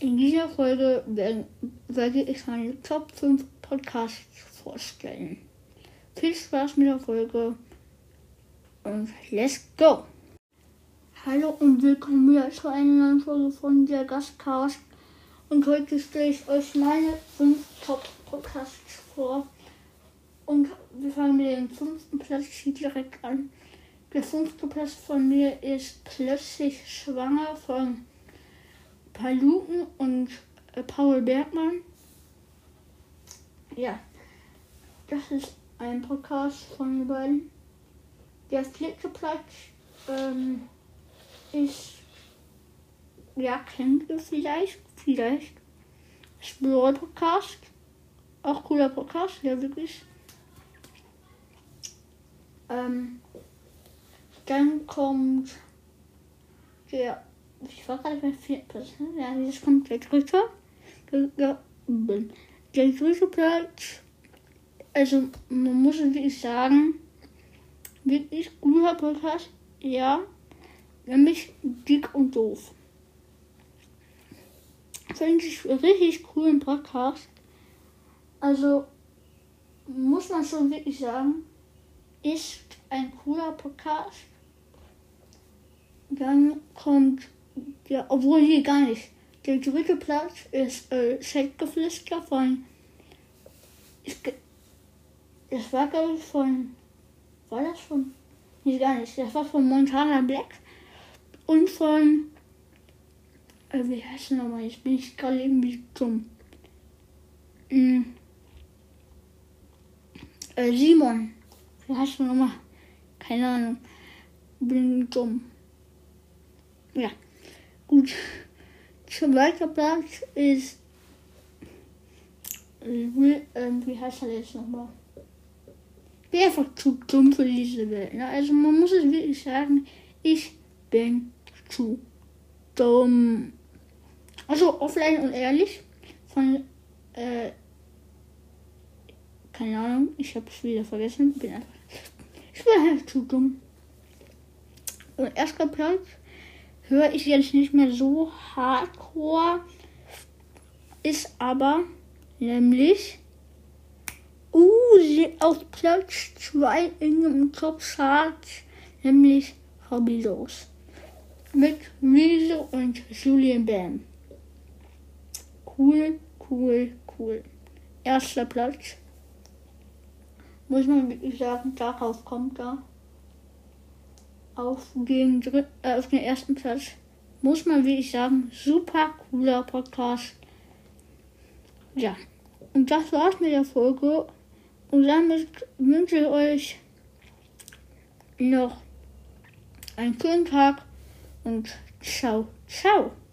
In dieser Folge werde ich meine Top 5 Podcasts vorstellen. Viel Spaß mit der Folge und let's go! Hallo und willkommen wieder zu einer neuen Folge von der Gastcast. Und heute stelle ich euch meine 5 Top Podcasts vor. Und wir fangen mit dem fünften Platz hier direkt an. Der fünfte Platz von mir ist plötzlich schwanger von Paluken und äh, Paul Bergmann. Ja, das ist ein Podcast von den beiden. Der vierte Platz ähm, ist, ja, kennt ihr vielleicht, vielleicht. Explorer Podcast. Auch cooler Podcast, ja, wirklich. Ähm, dann kommt der, ich war gerade bei vier Platz, ne? Ja, jetzt kommt der dritte. Der, der, der dritte Platz, also man muss wirklich sagen, wirklich guter Podcast, ja, nämlich dick und doof. Finde ich richtig coolen Podcast. Also muss man schon wirklich sagen, ist ein cooler Podcast. Dann kommt, ja, obwohl hier gar nicht. Der dritte Platz ist äh, Scheckgeflüster von, das war glaube ich von, war das von, nee, gar nicht, das war von Montana Black und von, äh, wie heißt der nochmal, jetzt bin ich gerade irgendwie dumm. Hm. Äh, Simon, wie heißt der nochmal? Keine Ahnung, bin dumm. Ja, gut. Zweiter Platz ist. Wie, ähm, wie heißt er jetzt nochmal? Bin einfach zu dumm für diese Welt. Ne? Also man muss es wirklich sagen, ich bin zu dumm. Also offline und ehrlich von äh, keine Ahnung, ich habe es wieder vergessen. Bin einfach, ich bin einfach zu dumm. Und erster Platz höre ich jetzt nicht mehr so hardcore. Ist aber nämlich uh, auf Platz 2 in dem Top Chart, nämlich Hobbylos. Mit Rezo und Julian Bam. Cool, cool, cool. Erster Platz. Muss man wirklich sagen, darauf kommt er auf den, äh, auf den ersten Platz. Muss man wirklich sagen, super cooler Podcast. Ja, und das war's mit der Folge. Und damit wünsche ich euch noch einen schönen Tag und ciao, ciao.